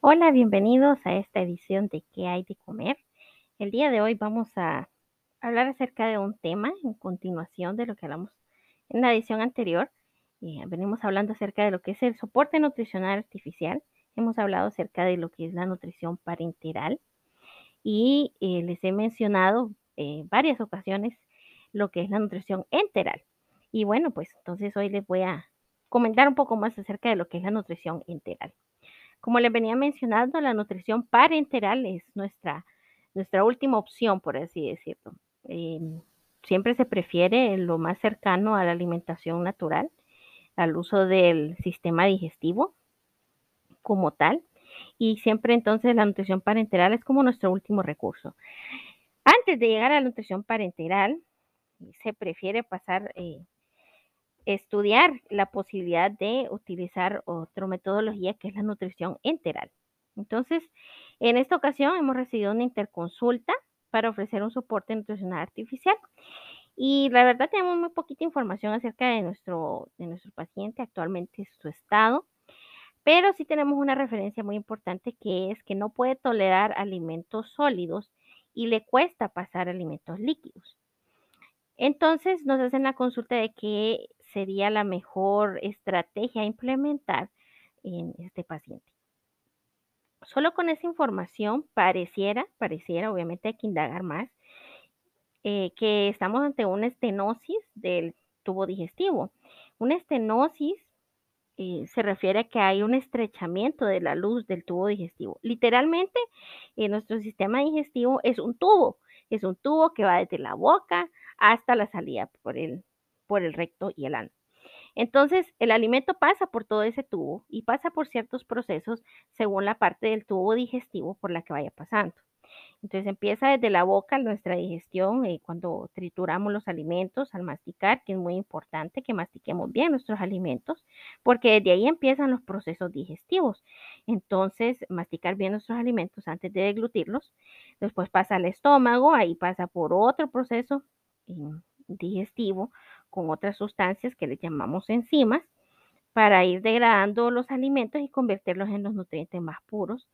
Hola, bienvenidos a esta edición de ¿Qué hay de comer? El día de hoy vamos a hablar acerca de un tema en continuación de lo que hablamos en la edición anterior. Eh, venimos hablando acerca de lo que es el soporte nutricional artificial. Hemos hablado acerca de lo que es la nutrición parenteral y eh, les he mencionado en varias ocasiones lo que es la nutrición enteral. Y bueno, pues entonces hoy les voy a comentar un poco más acerca de lo que es la nutrición enteral. Como les venía mencionando, la nutrición parenteral es nuestra, nuestra última opción, por así decirlo. Em, siempre se prefiere lo más cercano a la alimentación natural, al uso del sistema digestivo como tal. Y siempre entonces la nutrición parenteral es como nuestro último recurso. Antes de llegar a la nutrición parenteral, se prefiere pasar eh, estudiar la posibilidad de utilizar otra metodología que es la nutrición enteral. Entonces, en esta ocasión hemos recibido una interconsulta para ofrecer un soporte nutricional artificial. Y la verdad tenemos muy poquita información acerca de nuestro, de nuestro paciente, actualmente su estado, pero sí tenemos una referencia muy importante que es que no puede tolerar alimentos sólidos y le cuesta pasar alimentos líquidos. Entonces nos hacen la consulta de que sería la mejor estrategia a implementar en este paciente. Solo con esa información pareciera, pareciera, obviamente hay que indagar más, eh, que estamos ante una estenosis del tubo digestivo. Una estenosis eh, se refiere a que hay un estrechamiento de la luz del tubo digestivo. Literalmente, en nuestro sistema digestivo es un tubo, es un tubo que va desde la boca hasta la salida por el, por el recto y el ano. Entonces, el alimento pasa por todo ese tubo y pasa por ciertos procesos según la parte del tubo digestivo por la que vaya pasando. Entonces empieza desde la boca nuestra digestión eh, cuando trituramos los alimentos al masticar, que es muy importante que mastiquemos bien nuestros alimentos, porque desde ahí empiezan los procesos digestivos. Entonces, masticar bien nuestros alimentos antes de deglutirlos. Después pasa al estómago, ahí pasa por otro proceso eh, digestivo con otras sustancias que le llamamos enzimas para ir degradando los alimentos y convertirlos en los nutrientes más puros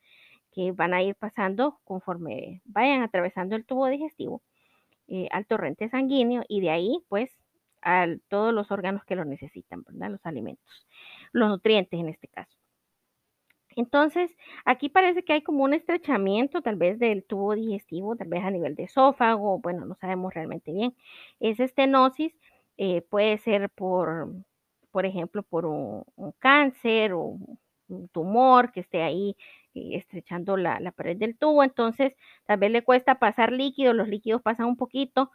que van a ir pasando conforme vayan atravesando el tubo digestivo eh, al torrente sanguíneo y de ahí pues a todos los órganos que lo necesitan, ¿verdad? Los alimentos, los nutrientes en este caso. Entonces, aquí parece que hay como un estrechamiento tal vez del tubo digestivo, tal vez a nivel de esófago, bueno, no sabemos realmente bien. Esa estenosis eh, puede ser por, por ejemplo, por un, cáncer o un tumor que esté ahí eh, estrechando la, pared del tubo, entonces tal vez le cuesta pasar líquido, los líquidos pasan un poquito,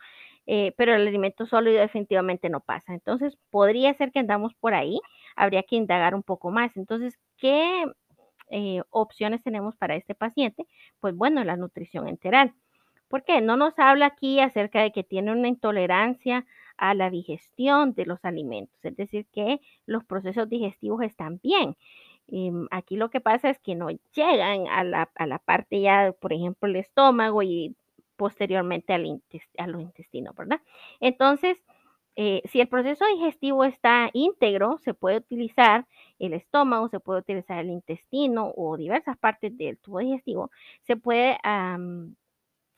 eh, pero el alimento sólido definitivamente no pasa. Entonces podría ser que andamos por ahí, habría que indagar un poco más. Entonces, ¿qué opciones tenemos para este paciente? Pues bueno, la nutrición enteral. ¿Por qué? No nos habla aquí acerca de que tiene una intolerancia a la digestión de los alimentos, es decir, que los procesos digestivos están bien. Em, aquí lo que pasa es que no llegan a la, a la parte ya, por ejemplo, el estómago y posteriormente al, a los intestinos, ¿verdad? Entonces, eh, si el proceso digestivo está íntegro, se puede utilizar el estómago, se puede utilizar el intestino o diversas partes del tubo digestivo, se puede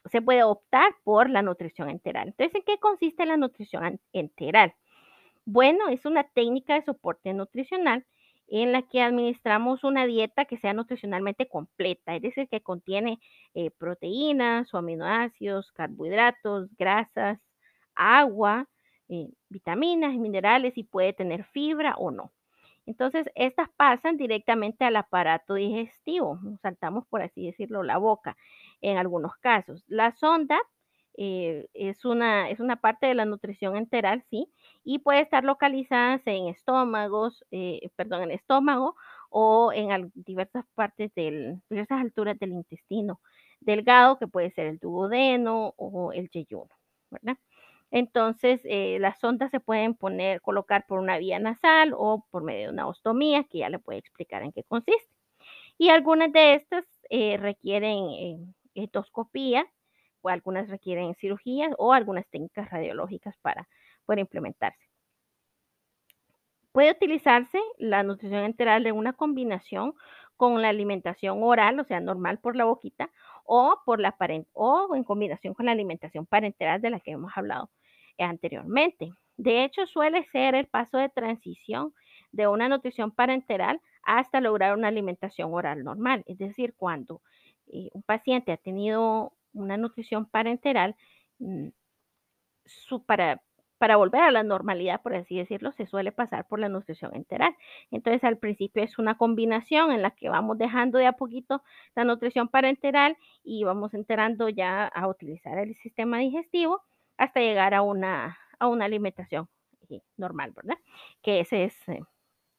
se puede optar por la nutrición enteral. Entonces, ¿en qué consiste la nutrición enteral? Bueno, es una técnica de soporte nutricional en la que administramos una dieta que sea nutricionalmente completa, es decir, que contiene eh, proteínas o aminoácidos, carbohidratos, grasas, agua, eh, vitaminas, minerales y puede tener fibra o no. Entonces, estas pasan directamente al aparato digestivo, saltamos por así decirlo la boca en algunos casos. La sonda eh, es, una, es una parte de la nutrición enteral, sí, y puede estar localizada en estómagos, eh, perdón, en estómago o en diversas partes del, diversas alturas del intestino delgado, que puede ser el duodeno o el yeyuno, ¿verdad? Entonces, eh, las sondas se pueden poner, colocar por una vía nasal o por medio de una ostomía, que ya le puede explicar en qué consiste. Y algunas de estas eh, requieren endoscopía, o algunas requieren cirugías o algunas técnicas radiológicas para poder implementarse. Puede utilizarse la nutrición enteral en una combinación con la alimentación oral, o sea, normal por la boquita, o, por la o en combinación con la alimentación parenteral de la que hemos hablado anteriormente. De hecho, suele ser el paso de transición de una nutrición parenteral hasta lograr una alimentación oral normal. Es decir, cuando eh, un paciente ha tenido una nutrición parenteral, mm, para, volver a la normalidad, por así decirlo, se suele pasar por la nutrición enteral. Entonces, al principio es una combinación en la que vamos dejando de a poquito la nutrición parenteral y vamos enterando ya a utilizar el sistema digestivo hasta llegar a una, a una alimentación eh, normal, ¿verdad? Que ese es eh,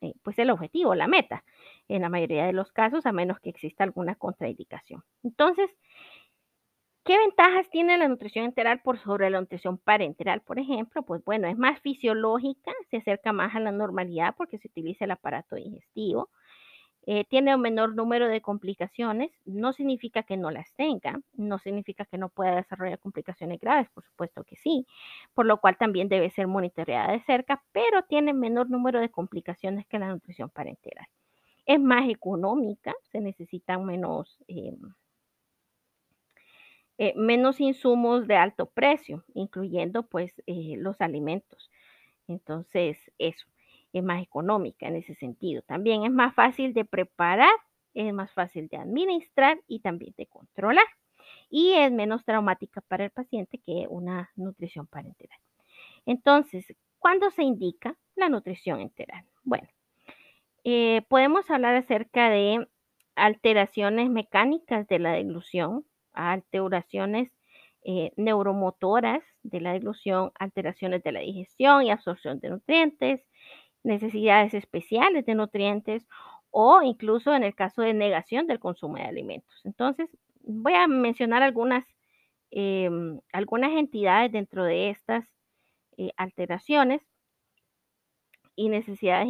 eh, pues el objetivo, la meta, en la mayoría de los casos, a menos que exista alguna contraindicación. Entonces, ¿Qué ventajas tiene la nutrición enteral por sobre la nutrición parenteral, por ejemplo? Pues bueno, es más fisiológica, se acerca más a la normalidad porque se utiliza el aparato digestivo. Eh, tiene un menor número de complicaciones, no significa que no las tenga, no significa que no pueda desarrollar complicaciones graves, por supuesto que sí, por lo cual también debe ser monitoreada de cerca, pero tiene menor número de complicaciones que la nutrición parenteral. Es más económica, se necesitan menos... Em, eh, menos insumos de alto precio, incluyendo pues eh, los alimentos. Entonces, eso es más económica en ese sentido. También es más fácil de preparar, es más fácil de administrar y también de controlar. Y es menos traumática para el paciente que una nutrición parenteral. Entonces, ¿cuándo se indica la nutrición enteral? Bueno, eh, podemos hablar acerca de alteraciones mecánicas de la deglución, alteraciones eh, neuromotoras de la dilución, alteraciones de la digestión y absorción de nutrientes, necesidades especiales de nutrientes o incluso en el caso de negación del consumo de alimentos. Entonces, voy a mencionar algunas, em, algunas entidades dentro de estas eh, alteraciones y necesidades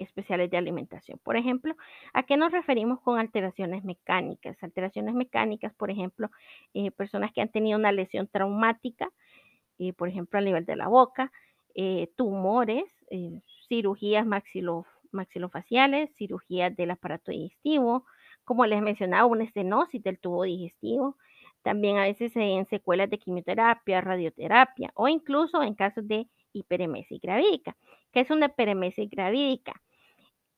especiales de alimentación. Por ejemplo, ¿a qué nos referimos con alteraciones mecánicas? Alteraciones mecánicas, por ejemplo, eh, personas que han tenido una lesión traumática, eh, por ejemplo, a nivel de la boca, eh, tumores, cirugías maxilofaciales, cirugías del aparato digestivo, como les mencionaba, una estenosis del tubo digestivo, también a veces en secuelas de quimioterapia, radioterapia o incluso en casos de hiperemesis gravídica. ¿Qué es una hiperemesis gravídica?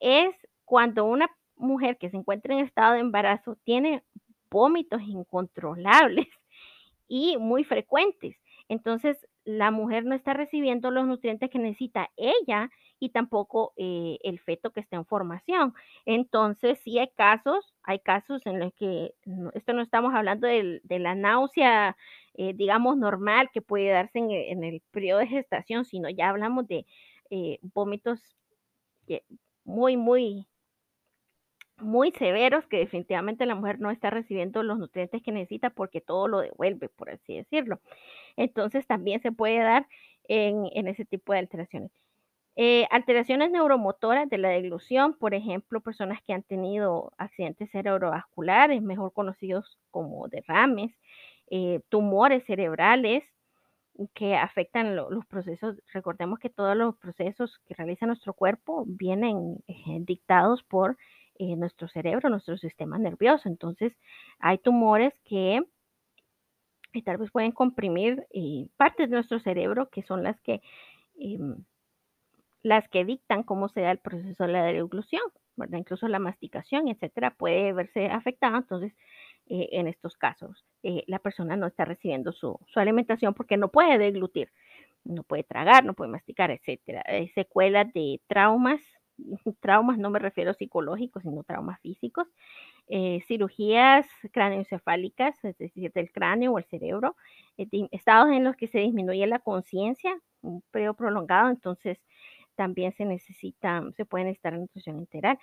Es cuando una mujer que se encuentra en estado de embarazo tiene vómitos incontrolables y muy frecuentes. Entonces, la mujer no está recibiendo los nutrientes que necesita ella y tampoco eh, el feto que está en formación. Entonces, sí hay casos, hay casos en los que, esto no estamos hablando de, la náusea, eh, digamos, normal que puede darse en, el periodo de gestación, sino ya hablamos de eh, vómitos muy, muy, muy severos que definitivamente la mujer no está recibiendo los nutrientes que necesita porque todo lo devuelve, por así decirlo. Entonces también se puede dar en, ese tipo de alteraciones. Eh, alteraciones neuromotoras de la deglución, por ejemplo, personas que han tenido accidentes cerebrovasculares, mejor conocidos como derrames, eh, tumores cerebrales, que afectan los procesos. Recordemos que todos los procesos que realiza nuestro cuerpo vienen eh, dictados por eh, nuestro cerebro, nuestro sistema nervioso. Entonces, hay tumores que tal vez pueden comprimir eh, partes de nuestro cerebro que son las que em, las que dictan cómo se da el proceso de la deglución, Incluso la masticación, etcétera, puede verse afectada. Entonces, eh, en estos casos. Eh, la persona no está recibiendo su, alimentación porque no puede deglutir, no puede tragar, no puede masticar, etcétera. secuelas de traumas, traumas no me refiero psicológicos, sino traumas físicos, eh, cirugías cráneoencefálicas, es decir, del cráneo o el cerebro, estados en los que se disminuye la conciencia, un periodo prolongado, entonces también se necesita, se puede necesitar nutrición enteral.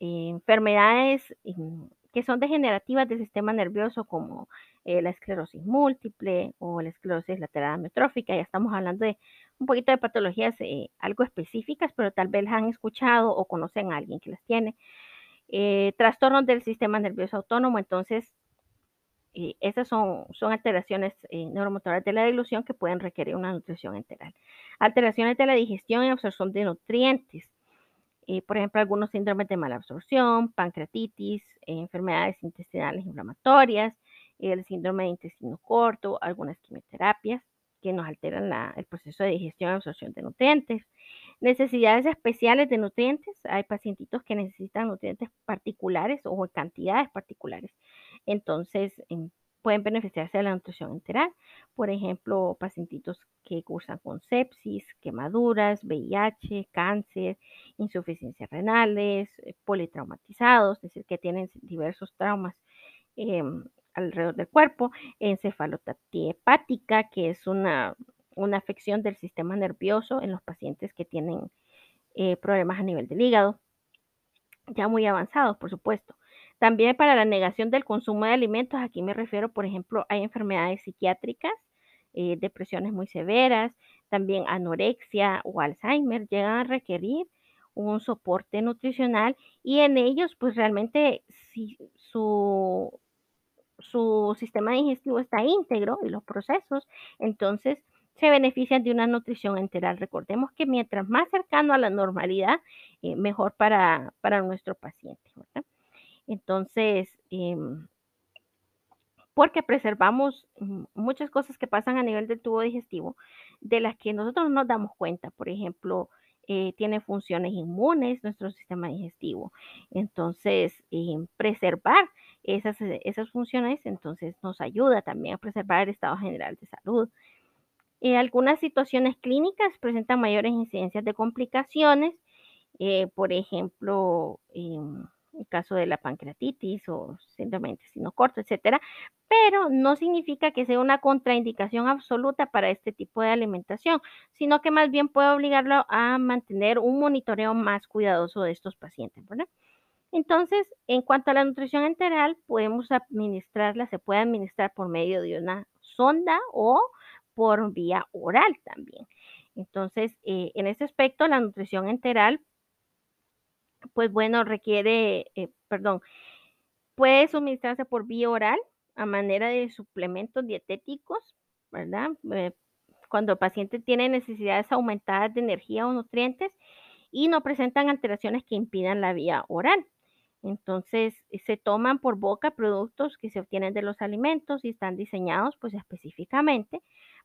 enfermedades mm, que son degenerativas del sistema nervioso como eh, la esclerosis múltiple o la esclerosis lateral amiotrófica. Ya estamos hablando de un poquito de patologías eh, algo específicas, pero tal vez las han escuchado o conocen a alguien que las tiene. Eh, trastornos del sistema nervioso autónomo, entonces esas son, son alteraciones neuromotoras de la dilución que pueden requerir una nutrición enteral. Alteraciones de la digestión y absorción de nutrientes. Por ejemplo, algunos síndromes de mala absorción, pancreatitis, enfermedades intestinales inflamatorias, el síndrome de intestino corto, algunas quimioterapias que nos alteran el proceso de digestión y absorción de nutrientes. Necesidades especiales de nutrientes. Hay pacientitos que necesitan nutrientes particulares o cantidades particulares. Entonces, em, pueden beneficiarse de la nutrición enteral. Por ejemplo, pacientitos que cursan con sepsis, quemaduras, VIH, cáncer, insuficiencias renales, eh, politraumatizados, es decir, que tienen diversos traumas em, alrededor del cuerpo, encefalopatía hepática, que es una, afección del sistema nervioso en los pacientes que tienen eh, problemas a nivel del hígado, ya muy avanzados, por supuesto. También para la negación del consumo de alimentos, aquí me refiero, por ejemplo, hay enfermedades psiquiátricas, eh, depresiones muy severas, también anorexia o Alzheimer llegan a requerir un soporte nutricional y en ellos pues realmente si su su sistema digestivo está íntegro y los procesos, entonces se benefician de una nutrición enteral. Recordemos que mientras más cercano a la normalidad, eh, mejor para, nuestro paciente. Entonces, em, porque preservamos muchas cosas que pasan a nivel del tubo digestivo, de las que nosotros nos damos cuenta. Por ejemplo, eh, tiene funciones inmunes nuestro sistema digestivo. Entonces, em, preservar esas, esas funciones, entonces nos ayuda también a preservar el estado general de salud. Eh, algunas situaciones clínicas presentan mayores incidencias de complicaciones, eh, por ejemplo, en el caso de la pancreatitis o síndrome intestino corto, etcétera, pero no significa que sea una contraindicación absoluta para este tipo de alimentación, sino que más bien puede obligarlo a mantener un monitoreo más cuidadoso de estos pacientes, ¿verdad? Entonces, en cuanto a la nutrición enteral, podemos administrarla, se puede administrar por medio de una sonda o por vía oral también. Entonces, eh, en este aspecto, la nutrición enteral, pues bueno, requiere, eh, perdón, puede suministrarse por vía oral a manera de suplementos dietéticos, ¿verdad? Eh, cuando el paciente tiene necesidades aumentadas de energía o nutrientes y no presentan alteraciones que impidan la vía oral. Entonces, eh, se toman por boca productos que se obtienen de los alimentos y están diseñados pues específicamente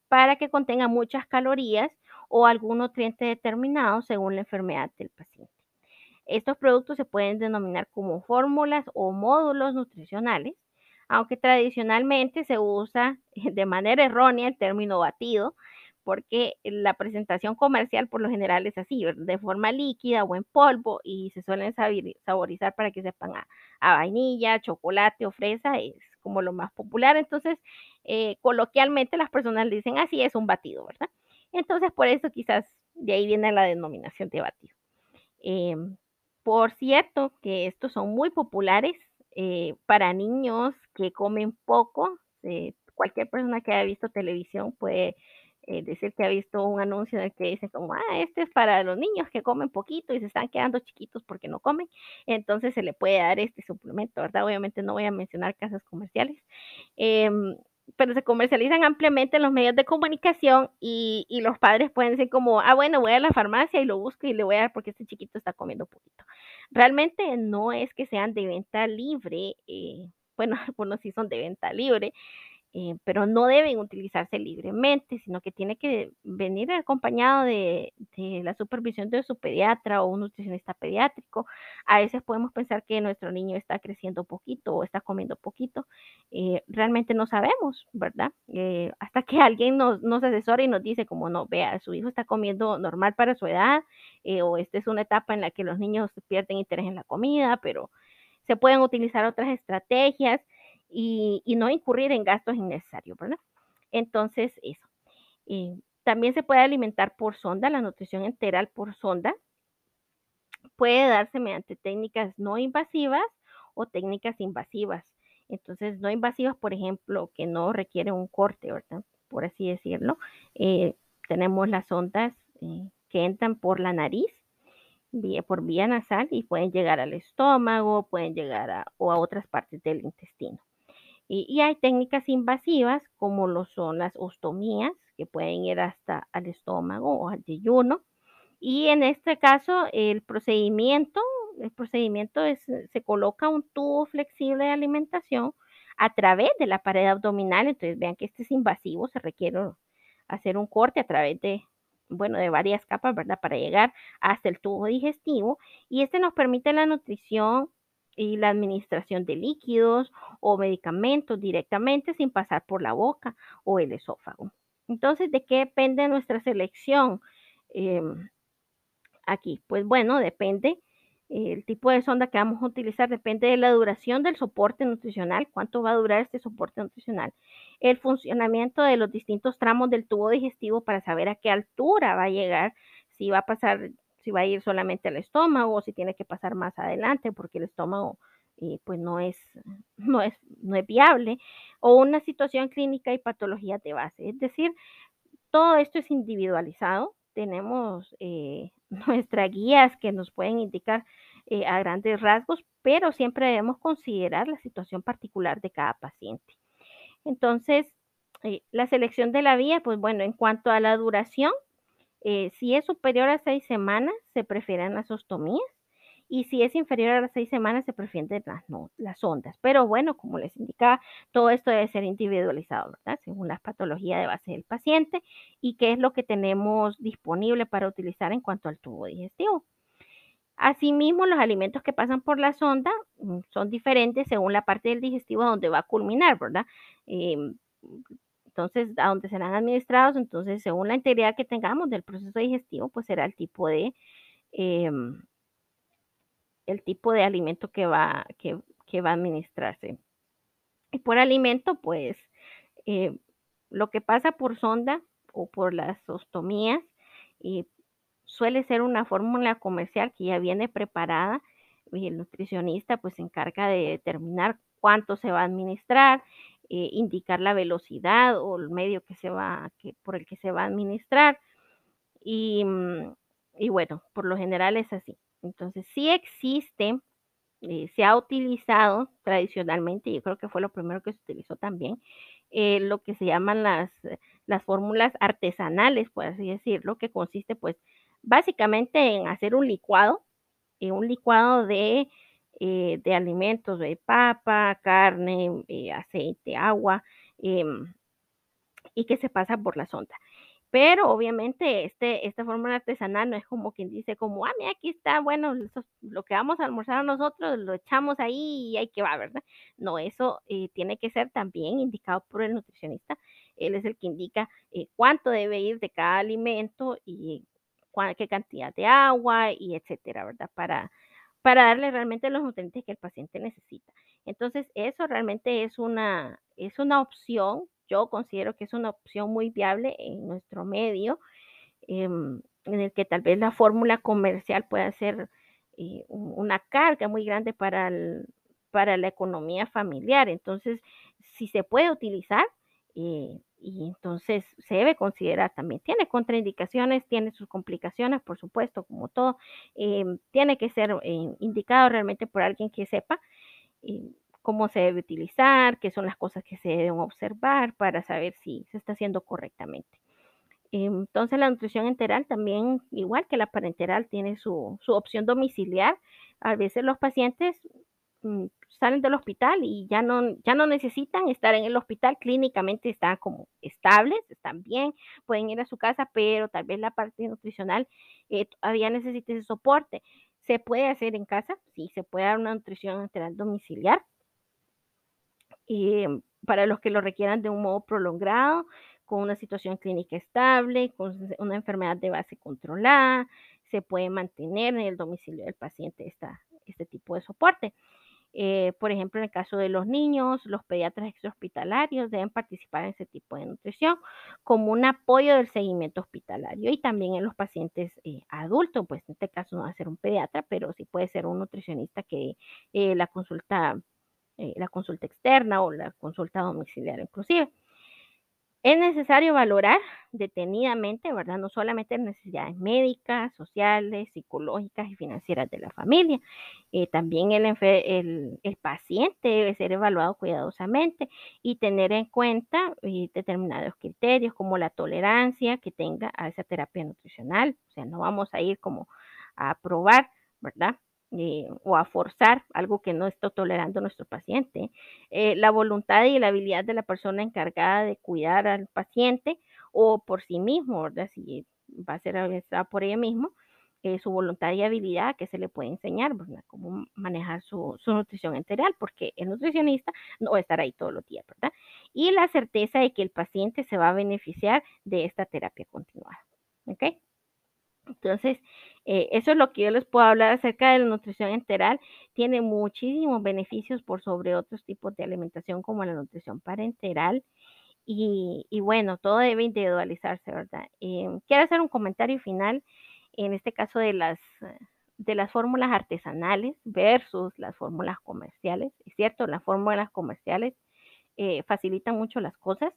para que contengan muchas calorías o algún nutriente determinado según la enfermedad del paciente. Estos productos se pueden denominar como fórmulas o módulos nutricionales, aunque tradicionalmente se usa de manera errónea el término batido porque la presentación comercial por lo general es así, de forma líquida o en polvo y se suelen saborizar para que sepan a, vainilla, chocolate o fresa, es como lo más popular. Entonces, eh, coloquialmente las personas dicen así es un batido, ¿verdad? Entonces, por eso quizás de ahí viene la denominación de batido. Em, por cierto, que estos son muy populares eh, para niños que comen poco. Eh, cualquier persona que haya visto televisión puede eh, decir que ha visto un anuncio en el que dice como, ah, este es para los niños que comen poquito y se están quedando chiquitos porque no comen, entonces se le puede dar este suplemento, ¿verdad? Obviamente no voy a mencionar casas comerciales, em, pero se comercializan ampliamente en los medios de comunicación y, y, los padres pueden decir como, ah, bueno, voy a la farmacia y lo busco y le voy a dar porque este chiquito está comiendo poquito. Realmente no es que sean de venta libre, eh, bueno, algunos sí son de venta libre, eh, pero no deben utilizarse libremente, sino que tiene que venir acompañado de, la supervisión de su pediatra o un nutricionista pediátrico. A veces podemos pensar que nuestro niño está creciendo poquito o está comiendo poquito. Eh, realmente no sabemos, ¿verdad? Eh, hasta que alguien nos, nos asesora y nos dice como no, vea, su hijo está comiendo normal para su edad o esta es una etapa en la que los niños pierden interés en la comida, pero se pueden utilizar otras estrategias y, no incurrir en gastos innecesarios, ¿verdad? Entonces, eso. Eh, también se puede alimentar por sonda, la nutrición enteral por sonda. Puede darse mediante técnicas no invasivas o técnicas invasivas. Entonces, no invasivas, por ejemplo, que no requieren un corte, ¿verdad? Por así decirlo. Eh, tenemos las ondas eh, que entran por la nariz, por vía nasal y pueden llegar al estómago, pueden llegar o a otras partes del intestino. Y, hay técnicas invasivas como lo son las ostomías, que pueden ir hasta al estómago o al yeyuno. Y en este caso, el procedimiento, el procedimiento es, se coloca un tubo flexible de alimentación a través de la pared abdominal. Entonces, vean que este es invasivo, se requiere hacer un corte a través de, bueno, de varias capas, ¿verdad? Para llegar hasta el tubo digestivo. Y este nos permite la nutrición y la administración de líquidos o medicamentos directamente sin pasar por la boca o el esófago. Entonces, ¿de qué depende nuestra selección? Em, aquí, pues bueno, depende el tipo de sonda que vamos a utilizar depende de la duración del soporte nutricional, cuánto va a durar este soporte nutricional, el funcionamiento de los distintos tramos del tubo digestivo para saber a qué altura va a llegar, si va a pasar, si va a ir solamente al estómago o si tiene que pasar más adelante porque el estómago eh, pues no es, no, es, no es viable, o una situación clínica y patología de base. Es decir, todo esto es individualizado tenemos eh, nuestras guías que nos pueden indicar eh, a grandes rasgos, pero siempre debemos considerar la situación particular de cada paciente. Entonces, la selección de la vía, pues bueno, en cuanto a la duración, si es superior a seis semanas, se prefieren las ostomías y si es inferior a las seis semanas se prefieren las, las ondas. Pero bueno, como les indicaba, todo esto debe ser individualizado, ¿verdad? Según la patología de base del paciente y qué es lo que tenemos disponible para utilizar en cuanto al tubo digestivo. Asimismo, los alimentos que pasan por la sonda mm, son diferentes según la parte del digestivo donde va a culminar, ¿verdad? Em, entonces, a donde serán administrados, entonces, según la integridad que tengamos del proceso digestivo, pues será el tipo de, em, el tipo de alimento que va, que, va a administrarse. Y por alimento, pues eh, lo que pasa por sonda o por las ostomías suele ser una fórmula comercial que ya viene preparada y el nutricionista pues se encarga de determinar cuánto se va a administrar, eh, indicar la velocidad o el medio que se va, que, por el que se va a administrar. Y, mm, y bueno, por lo general es así. Entonces, sí existe, eh, se ha utilizado tradicionalmente, yo creo que fue lo primero que se utilizó también, eh, lo que se llaman las, las fórmulas artesanales, por así decirlo, que consiste pues básicamente en hacer un licuado, un licuado de, de alimentos, de papa, carne, aceite, agua, em, y que se pasa por la sonda. Pero obviamente este, esta fórmula artesanal no es como quien dice como, ah, mira, aquí está, bueno, lo que vamos a almorzar nosotros, lo echamos ahí y ahí que va, ¿verdad? No, eso eh, tiene que ser también indicado por el nutricionista. Él es el que indica eh, cuánto debe ir de cada alimento y qué cantidad de agua y etcétera, ¿verdad? Para, para darle realmente los nutrientes que el paciente necesita. Entonces, eso realmente es una, es una opción yo considero que es una opción muy viable en nuestro medio, em, en el que tal vez la fórmula comercial pueda ser eh, una carga muy grande para, para la economía familiar. Entonces, si se puede utilizar, eh, y entonces se debe considerar también. Tiene contraindicaciones, tiene sus complicaciones, por supuesto, como todo. Em, tiene que ser eh, indicado realmente por alguien que sepa cómo se debe utilizar, qué son las cosas que se deben observar para saber si se está haciendo correctamente. Entonces la nutrición enteral también, igual que la parenteral, tiene su, opción domiciliar. A veces los pacientes salen del hospital y ya no, ya no necesitan estar en el hospital, clínicamente están como estables, están bien, pueden ir a su casa, pero tal vez la parte nutricional eh, todavía necesita ese soporte. ¿Se puede hacer en casa? Sí, se puede dar una nutrición enteral domiciliar eh, para los que lo requieran de un modo prolongado, con una situación clínica estable, con una enfermedad de base controlada, se puede mantener en el domicilio del paciente esta, este tipo de soporte. Eh, por ejemplo, en el caso de los niños, los pediatras extrahospitalarios deben participar en ese tipo de nutrición como un apoyo del seguimiento hospitalario y también en los pacientes eh, adultos, pues en este caso no va a ser un pediatra, pero sí puede ser un nutricionista que eh, la consulta eh, la consulta externa o la consulta domiciliar inclusive. Es necesario valorar detenidamente, ¿verdad? No solamente necesidades médicas, sociales, psicológicas y financieras de la familia. Eh, también el, paciente debe ser evaluado cuidadosamente y tener en cuenta eh, determinados criterios como la tolerancia que tenga a esa terapia nutricional. O sea, no vamos a ir como a probar, ¿verdad? Eh, o a forzar algo que no está tolerando nuestro paciente. Eh, la voluntad y la habilidad de la persona encargada de cuidar al paciente o por sí mismo, ¿verdad? Si va a ser por ella mismo, eh, su voluntad y habilidad que se le puede enseñar, ¿verdad? Cómo manejar su, su, nutrición enteral, porque el nutricionista no va a estar ahí todos los días, ¿verdad? Y la certeza de que el paciente se va a beneficiar de esta terapia continuada, ¿ok? Entonces, eh, eso es lo que yo les puedo hablar acerca de la nutrición enteral. Tiene muchísimos beneficios por sobre otros tipos de alimentación como la nutrición parenteral. Y, y bueno, todo debe individualizarse, ¿verdad? Eh, quiero hacer un comentario final, en este caso de las, de las fórmulas artesanales versus las fórmulas comerciales. Es cierto, las fórmulas comerciales eh, facilitan mucho las cosas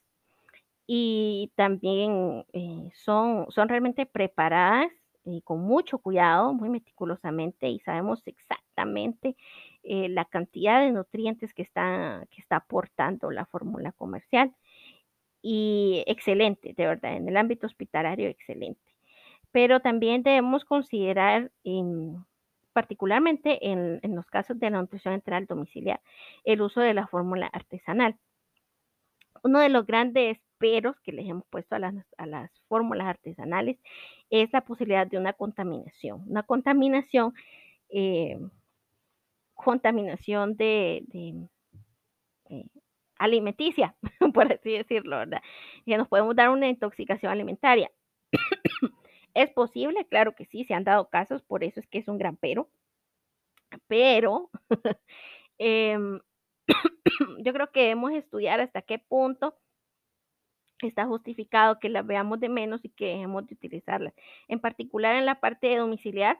y también eh, son, son realmente preparadas eh, con mucho cuidado, muy meticulosamente y sabemos exactamente eh, la cantidad de nutrientes que está, que está aportando la fórmula comercial. Y excelente, de verdad, en el ámbito hospitalario, excelente. Pero también debemos considerar, en, particularmente en, en, los casos de la nutrición enteral domiciliar, el uso de la fórmula artesanal. Uno de los grandes peros que les hemos puesto a las, a las fórmulas artesanales es la posibilidad de una contaminación. Una contaminación, eh, contaminación de, de eh, alimenticia, por así decirlo, ¿verdad? Que nos podemos dar una intoxicación alimentaria. ¿Es posible? Claro que sí, se han dado casos, por eso es que es un gran pero. Pero eh, yo creo que debemos estudiar hasta qué punto está justificado que las veamos de menos y que dejemos de utilizarlas. En particular en la parte domiciliar,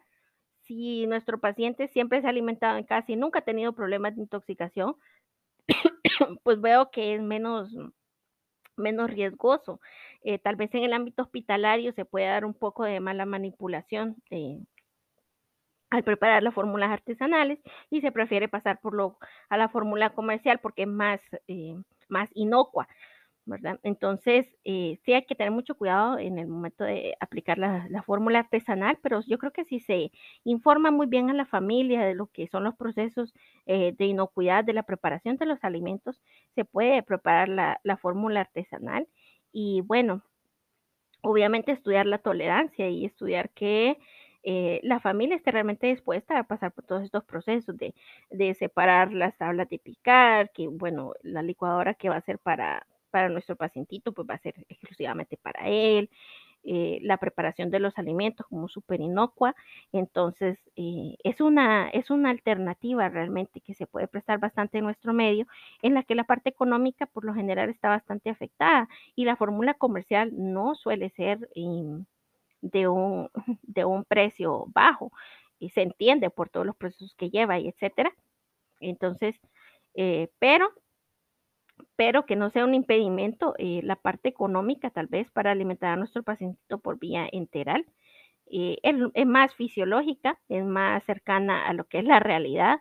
si nuestro paciente siempre se ha alimentado en casa y nunca ha tenido problemas de intoxicación, pues veo que es menos, menos riesgoso. Eh, tal vez en el ámbito hospitalario se puede dar un poco de mala manipulación eh, al preparar las fórmulas artesanales y se prefiere pasar por lo, a la fórmula comercial porque es más, eh, más inocua. ¿verdad? Entonces, eh, sí hay que tener mucho cuidado en el momento de aplicar la, la, fórmula artesanal, pero yo creo que si se informa muy bien a la familia de lo que son los procesos eh, de inocuidad de la preparación de los alimentos, se puede preparar la, la fórmula artesanal y bueno, obviamente estudiar la tolerancia y estudiar que eh, la familia esté realmente dispuesta a pasar por todos estos procesos de, de separar las tablas de picar, que bueno, la licuadora que va a ser para para nuestro pacientito, pues va a ser exclusivamente para él. Eh, la preparación de los alimentos como súper inocua. Entonces, eh, es, una, es una alternativa realmente que se puede prestar bastante en nuestro medio, en la que la parte económica por lo general está bastante afectada y la fórmula comercial no suele ser eh, de, un, de un precio bajo y se entiende por todos los procesos que lleva y etcétera. Entonces, eh, pero pero que no sea un impedimento eh, la parte económica tal vez para alimentar a nuestro paciente por vía enteral. Eh, es, más fisiológica, es más cercana a lo que es la realidad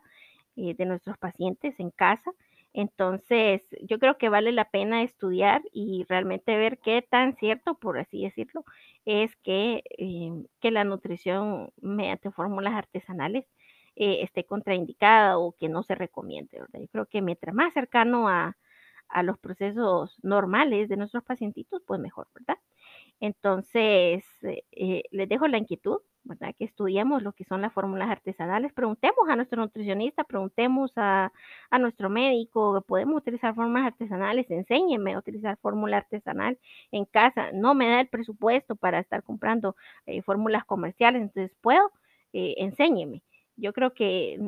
de nuestros pacientes en casa. Entonces, yo creo que vale la pena estudiar y realmente ver qué tan cierto, por así decirlo, es que, eh, que la nutrición mediante fórmulas artesanales eh, esté contraindicada o que no se recomiende. ¿verdad? Yo creo que mientras más cercano a, a los procesos normales de nuestros pacientitos, pues mejor, ¿verdad? Entonces, eh, les dejo la inquietud, ¿verdad? Que estudiemos lo que son las fórmulas artesanales. Preguntemos a nuestro nutricionista, preguntemos a, a nuestro médico, ¿podemos utilizar fórmulas artesanales? Enséñeme a utilizar fórmula artesanal en casa. No me da el presupuesto para estar comprando eh, fórmulas comerciales, entonces puedo, eh, enséñeme. Yo creo que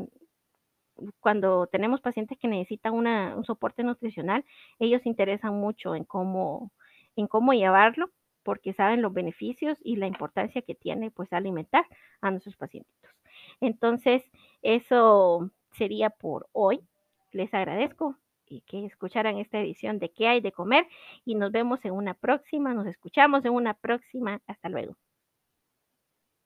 cuando tenemos pacientes que necesitan una, un soporte nutricional, ellos se interesan mucho en cómo, en cómo llevarlo, porque saben los beneficios y la importancia que tiene pues alimentar a nuestros pacientes. Entonces, eso sería por hoy. Les agradezco que escucharan esta edición de ¿Qué hay de comer? Y nos vemos en una próxima, nos escuchamos en una próxima. Hasta luego.